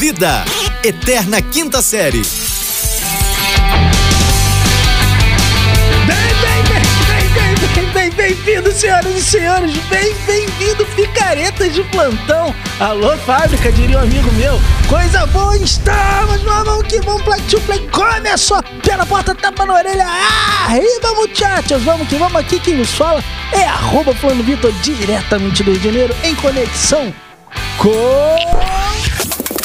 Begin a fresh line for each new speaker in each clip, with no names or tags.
Vida, Eterna Quinta Série.
Bem-vindo, senhoras e senhores, bem, bem-vindo, picaretas de plantão. Alô, fábrica, diria um amigo meu. Coisa boa, estamos no Vamos que vamos, play to play. Começou, pé na porta, tapa na orelha. Arriba, muchachos, vamos que vamos. Aqui quem nos fala é arroba Plano Vitor, diretamente do Rio de Janeiro, em conexão com...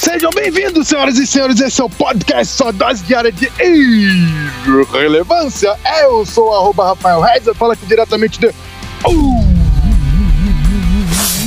Sejam bem-vindos, senhoras e senhores. Esse é o podcast Só Dose Diária de Relevância. Eu sou o Rafael Reis, eu falo aqui diretamente de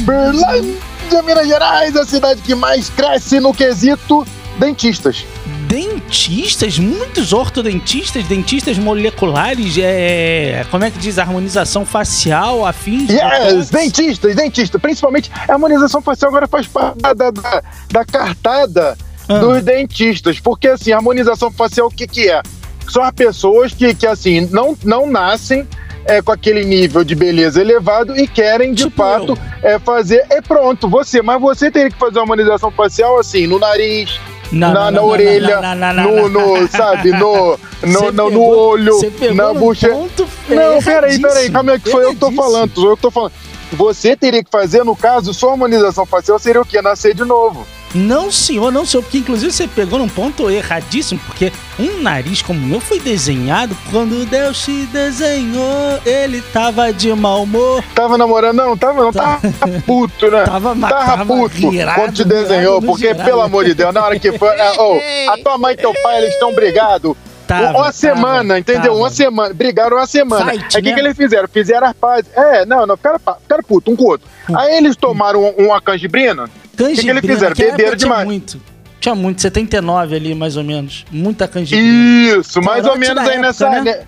Berlândia, Minas Gerais, a cidade que mais cresce no quesito dentistas.
Dentistas, muitos ortodentistas, dentistas moleculares, é, como é que diz, harmonização facial, afins.
Yes, dentistas, dentistas, principalmente a harmonização facial agora faz parte da, da, da cartada ah. dos dentistas, porque assim, harmonização facial o que que é? São as pessoas que, que assim, não, não nascem é, com aquele nível de beleza elevado e querem, de tipo fato, é, fazer. É pronto, você, mas você teria que fazer uma harmonização facial assim, no nariz, na, na não, orelha, no, no, sabe, no, no, no, no olho, na bucha. Não, peraí, peraí, calma aí, que sou eu que tô falando, sou eu que tô falando. Você teria que fazer, no caso, sua harmonização facial seria o quê? Nascer de novo.
Não, senhor, não, senhor, porque inclusive você pegou num ponto erradíssimo, porque um nariz como o meu foi desenhado quando Deus te desenhou, ele tava de mau humor.
Tava namorando, não, tava não, tava puto, né?
Tava,
tava,
tava
puto quando te desenhou, porque, pelo amor de Deus, na hora que foi. É, oh, a tua mãe e teu pai, eles estão brigados. Tava, uma semana, tava, entendeu? Tava. Uma semana. Brigaram uma semana. Fight, Aí o né? que, que eles fizeram? Fizeram as pazes. É, não, não, ficaram, ficaram puto um com o outro. Aí eles tomaram uma canjibrina
Canjibrina. O que, que eles fizeram? Beberam demais. Muito. Tinha muito, 79 ali, mais ou menos. Muita canjibrina.
Isso, mais ou menos aí época, nessa. Né?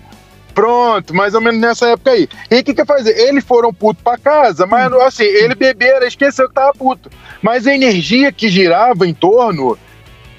Pronto, mais ou menos nessa época aí. E o que que fazer? Eles foram putos pra casa, mas hum. assim, ele beberam, esqueceu que tava puto. Mas a energia que girava em torno,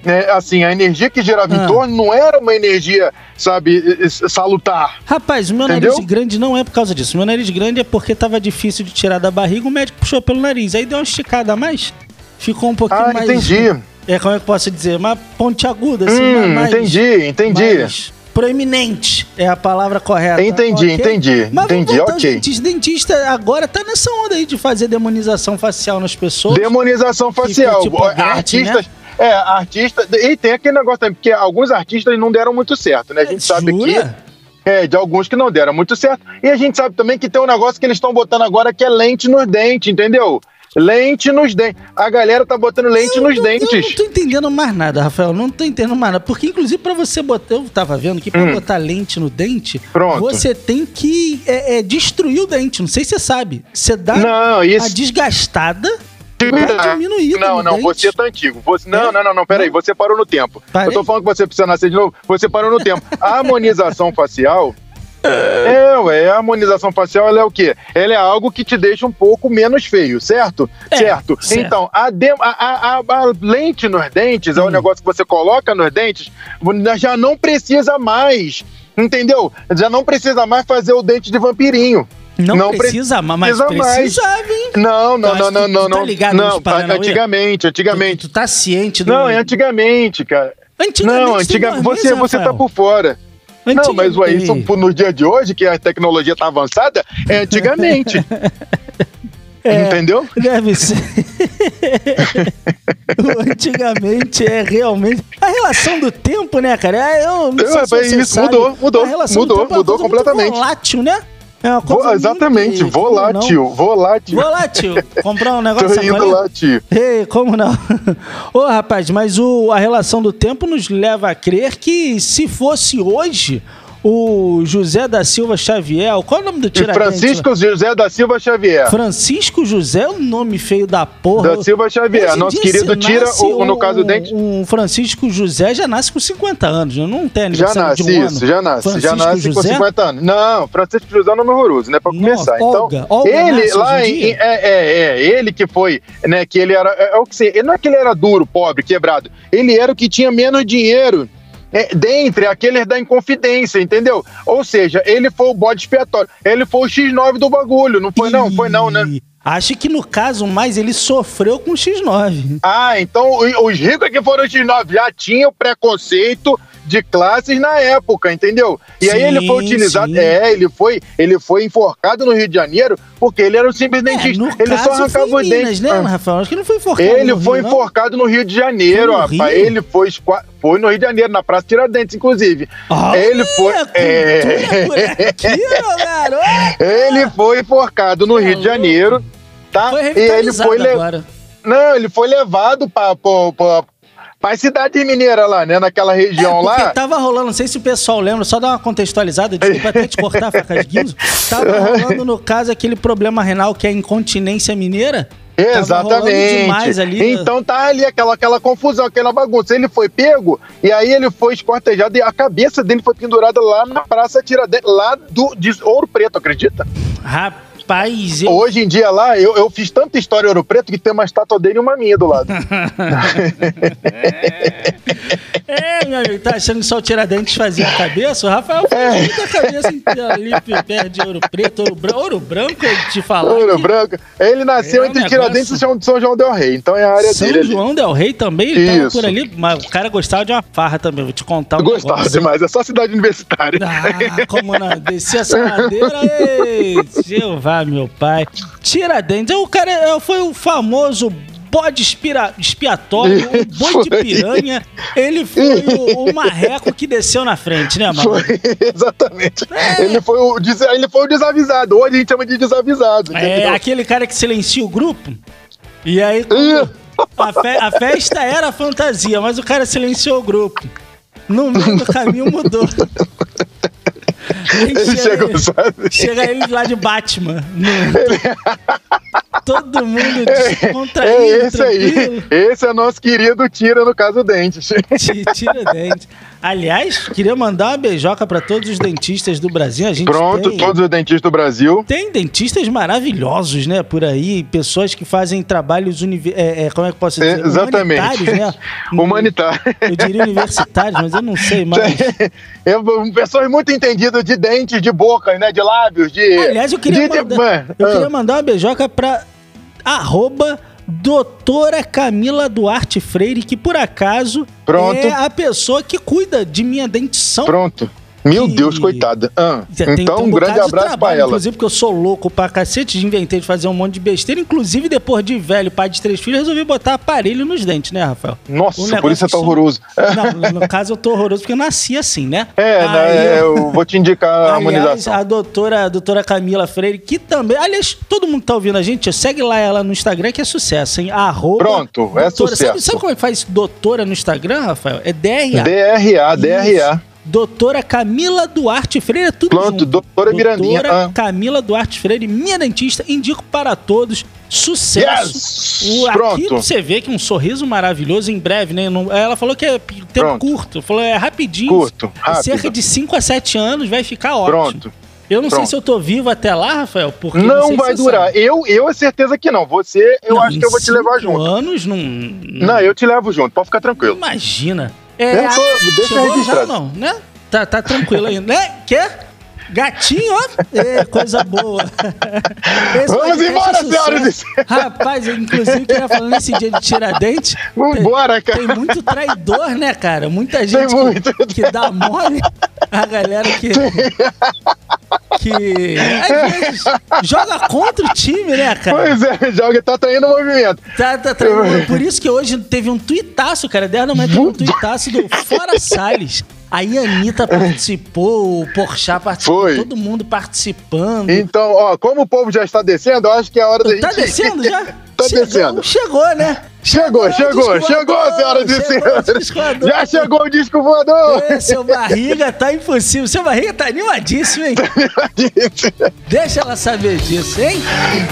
né, assim, a energia que girava ah. em torno não era uma energia, sabe, salutar.
Rapaz, o meu entendeu? nariz grande não é por causa disso. O meu nariz grande é porque tava difícil de tirar da barriga, o médico puxou pelo nariz. Aí deu uma esticada a mais ficou um pouquinho ah, mais.
entendi.
É, como é que eu posso dizer? Uma ponte aguda, assim, hum,
mais, entendi, entendi. Mais
proeminente é a palavra correta.
Entendi, okay? entendi, Mas entendi, ok.
Dentista, dentista agora tá nessa onda aí de fazer demonização facial nas pessoas.
Demonização facial. Tipo, artistas. Né? É, artista. E tem aquele negócio também, porque alguns artistas não deram muito certo, né? A gente sabe que. É, de alguns que não deram muito certo. E a gente sabe também que tem um negócio que eles estão botando agora que é lente nos dentes, entendeu? Lente nos dentes. A galera tá botando lente eu, nos dentes. Eu
não tô entendendo mais nada, Rafael. Não tô entendendo mais nada. Porque, inclusive, para você botar. Eu tava vendo que pra hum. botar lente no dente, Pronto. você tem que é, é, destruir o dente. Não sei se você sabe. Você dá não, isso... a desgastada.
Diminuir não, não, dente. você tá antigo. Você, não, é? não, não, não, peraí, você parou no tempo. Parei? Eu tô falando que você precisa nascer de novo, você parou no tempo. A harmonização facial é, harmonização facial ela é o quê? Ela é algo que te deixa um pouco menos feio, certo? É, certo. certo. Então, a, de, a, a, a, lente nos dentes hum. é um negócio que você coloca nos dentes, já não precisa mais, entendeu? Já não precisa mais fazer o dente de vampirinho.
Não, não precisa, mas precisa mais. hein?
Não, não, não, não, não, tá não. ligado não, antigamente, antigamente.
Tu, tu tá ciente do
Não, é antigamente, cara. Antigamente, não, antigamente, você, você tá por fora. Não, mas o isso no dia de hoje, que a tecnologia tá avançada, é antigamente. É, Entendeu?
Deve ser. antigamente é realmente. A relação do tempo, né, cara? É, eu não sei
se isso sabe. mudou, mudou. mudou, é mudou completamente.
Volátil, né?
É uma coisa Vou, exatamente, muito... volátil, volátil.
Volátil. Comprar um negócio
Tô indo lá, tio.
Ei, como não? Ô, rapaz, mas o, a relação do tempo nos leva a crer que se fosse hoje, o José da Silva Xavier. Qual é o nome do tiradentes?
Francisco José da Silva Xavier.
Francisco José é um nome feio da porra.
Da Silva Xavier. Nosso querido tira, o, no caso do dente.
Um Francisco José já nasce com 50 anos, não tem
Já nasce,
um
isso, já nasce. Francisco já nasce José? com 50 anos. Não, Francisco José é um nome horroroso, né? Pra começar. Não, então, Olga, Olga ele lá em, é, é, é, ele que foi, né? Que ele era. É, é o que sei, não é que ele era duro, pobre, quebrado. Ele era o que tinha menos dinheiro dentre aqueles da Inconfidência, entendeu? Ou seja, ele foi o bode expiatório. Ele foi o X9 do bagulho, não foi não? Foi não, né?
Acho que no caso mais ele sofreu com o X9.
Ah, então os ricos que foram X9 já tinham preconceito de classes na época, entendeu? E aí
Sim,
ele foi utilizado,
sim.
é, ele foi, ele foi enforcado no Rio de Janeiro porque ele era um simples
É,
ele só arrancava os dentes.
Né,
Ah.
Rafael? Acho que não foi enforcado
Ele
no
foi
Rio, não.
enforcado no Rio de Janeiro, rapaz. Ele foi, foi no Rio de Janeiro, na Praça Tiradentes, inclusive.
Olha,
ele foi. É,
por aqui,
ele foi enforcado no Rio de Janeiro, tá?
Foi
e ele foi le-
agora.
Não, ele foi levado para as cidades mineiras lá, né? Naquela região
É,
lá.
tava rolando, não sei se o pessoal lembra, só dar uma contextualizada, desculpa até te cortar, faca de guinzo. Tava rolando, no caso, aquele problema renal que é a incontinência mineira.
Exatamente.
ali. né?
Então tá ali aquela, aquela confusão, aquela bagunça. Ele foi pego e aí ele foi esquartejado e a cabeça dele foi pendurada lá na Praça Tiradentes, lá do, de Ouro Preto, acredita?
Rapaz, eu...
Hoje em dia lá, eu, eu fiz tanta história em Ouro Preto que tem uma estátua dele e uma minha do lado.
É, meu amigo, tá achando que só o Tiradentes fazia a cabeça? O Rafael
É.
faz muita cabeça ali perto de Ouro Preto, Ouro Branco, Ouro Branco, eu te falar.
Ouro
que
Branco. Ele nasceu
É
entre
negócio-
Tiradentes e São, São João Del Rei, então é a área
São
dele. ali.
João Del Rei também, ele tava
Isso.
por ali, mas o cara gostava de uma farra também, vou te contar um
Gostava
negócio.
demais, é só cidade universitária.
Ah, como não? Descia essa ladeira, ei, Jeová, meu pai. Tiradentes, o cara é- foi o famoso bode expira- expiatório, o boi de piranha. Ele foi o, o marreco que desceu na frente, né, mano?
Foi, exatamente.
É.
Ele, foi o, ele foi o desavisado. Hoje a gente chama de desavisado.
É
entendeu?
aquele cara que silencia o grupo. E aí, a, fe- a festa era fantasia, mas o cara silenciou o grupo. No meio do caminho mudou.
Ele
chega
sabe?
Chega ele lá de Batman. Todo mundo descontraído,
É esse
tranquilo.
aí. Esse é nosso querido Tira, no caso, Dentes.
Ti- Tira dente. Aliás, queria mandar uma beijoca pra todos os dentistas do Brasil. A gente
Pronto,
tem...
todos os dentistas do Brasil.
Tem dentistas maravilhosos, né, por aí, pessoas que fazem trabalhos, univer- é, é, como é que eu posso dizer?
É, exatamente.
Humanitários, né?
Humanitário.
Eu diria universitários, mas eu não sei mais.
Eu, pessoas muito entendidas de dentes, de bocas, né? De lábios, de.
Aliás, eu queria,
de,
mandar,
Ah,
eu queria mandar uma beijoca pra arroba doutora Camila Duarte Freire, que por acaso
Pronto.
é a pessoa que cuida de minha dentição.
Pronto. Meu
que-
Deus, coitada. Ah, então, um grande
de
abraço pra ela.
Inclusive, porque eu sou louco pra cacete, inventei de fazer um monte de besteira. Inclusive, depois de velho, pai de três filhos, resolvi botar aparelho nos dentes, né, Rafael?
Nossa, por isso é tão
que
horroroso.
Não, no caso eu tô horroroso porque eu nasci assim, né?
É,
Aí
né,
eu-
eu vou te indicar a harmonização.
a doutora, a doutora Camila Freire, que também. Aliás, todo mundo que tá ouvindo a gente, segue lá ela no Instagram, que é sucesso, hein? Arroba
Pronto, é
doutora-
sucesso.
Sabe, sabe como é que faz doutora no Instagram, Rafael? É DRA.
DRA, DRA.
Doutora Camila Duarte Freire, tudo
Pronto,
junto.
doutora Mirandinha.
Doutora
Ah.
Camila Duarte Freire, minha dentista, indico para todos. Sucesso.
Yes!
O, aqui
Pronto.
você vê que um sorriso maravilhoso em breve, né? Não- ela falou que é tempo
Pronto.
curto. Falou, é rapidinho.
Curto, rápido.
Cerca de 5 a 7 anos vai ficar ótimo.
Pronto.
Eu não sei
Pronto.
se eu tô vivo até lá, Rafael, porque
Não
sei se
vai durar.
sabe.
Eu, eu é certeza que não. Você, eu
Não,
acho que eu vou te levar junto.
anos não.
Não, eu te levo junto, pode ficar tranquilo.
Imagina. É,
tô- deixa
chegou já,
registrado.
não, né? Tá, tá tranquilo ainda, né? Quer? Gatinho, ó. É, coisa boa. Esse
Vamos embora,
é
senhoras e.
Rapaz, eu, inclusive, queria falar nesse dia de Tiradentes.
Vambora,
tem,
cara.
Tem muito traidor, né, cara? Muita gente que-. Que, dá mole. A galera que. Que. Às vezes joga contra o time, né, cara?
Pois é, joga, tá traindo o movimento.
Tá, tá, tá. Por isso que hoje teve um tuitaço, cara. 10 da manhã teve um tuitaço do Fora Salles. Aí a Anitta participou, o Porchat participou,
Foi.
todo mundo participando.
Então, ó, como o povo já está descendo, eu acho que é a hora da gente.
Tá descendo já?
tá
Chegou,
descendo.
Chegou, né?
Chegou, chegou,
disco
chegou,
voador,
senhoras e senhores.
voador.
Já chegou o disco voador.
Ê, seu barriga tá impossível. Seu barriga tá animadíssimo, hein? Deixa ela saber disso, hein?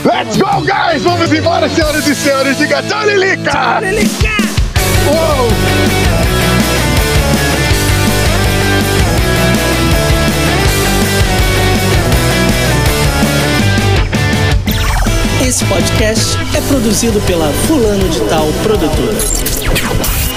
Let's go, guys! Vamos embora, senhoras e senhores. Diga tchau, Lilica!
Ele cá.
Uou!
Esse podcast é produzido pela Fulano de Tal Produtora.